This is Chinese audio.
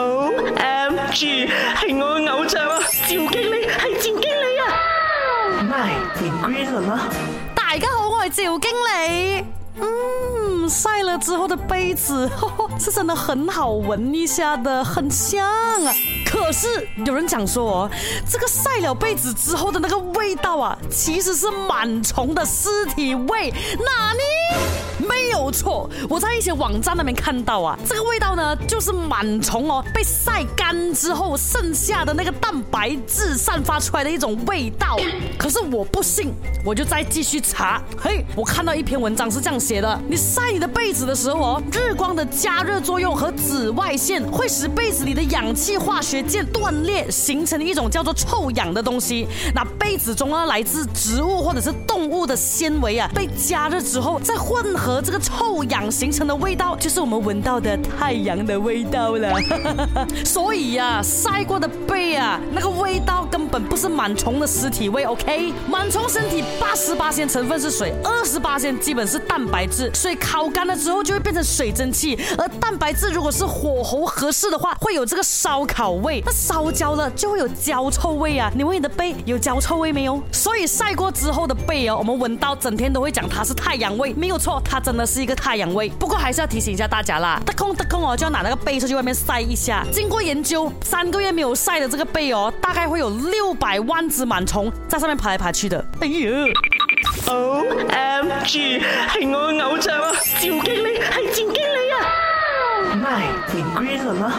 O M G，系我嘅偶像啊！赵经理系赵经理啊！My g r e e 啦！大家好，我系赵经理。嗯，晒了之后的杯子，是真的很好闻一下的，很香啊。可是有人讲说哦，这个晒了被子之后的那个味道啊，其实是螨虫的尸体味。那？没有错，我在一些网站那边看到啊，这个味道呢就是螨虫哦被晒干之后剩下的那个蛋白质散发出来的一种味道。可是我不信，我就再继续查。嘿，我看到一篇文章是这样写的：你晒你的被子的时候哦，日光的加热作用和紫外线会使被子里的氧气化学键断裂，形成一种叫做臭氧的东西。那被子中啊，来自植物或者是动物的纤维啊，被加热之后再混合。这个臭氧形成的味道，就是我们闻到的太阳的味道了。所以呀，晒过的背啊，那个味道。不是螨虫的尸体味，OK？螨虫身体八十八千成分是水，二十八千基本是蛋白质。水烤干了之后就会变成水蒸气，而蛋白质如果是火候合适的话，会有这个烧烤味。那烧焦了就会有焦臭味啊！你问你的背有焦臭味没有？所以晒过之后的背哦，我们闻到整天都会讲它是太阳味，没有错，它真的是一个太阳味。不过还是要提醒一下大家啦，得空得空哦，就要拿那个背出去外面晒一下。经过研究，三个月没有晒的这个背哦，大概会有六。数百万只螨虫在上面爬来爬去的，哎呦！O M G，系我嘅偶像啊，赵经理系赵经理啊，唔系 green 了吗？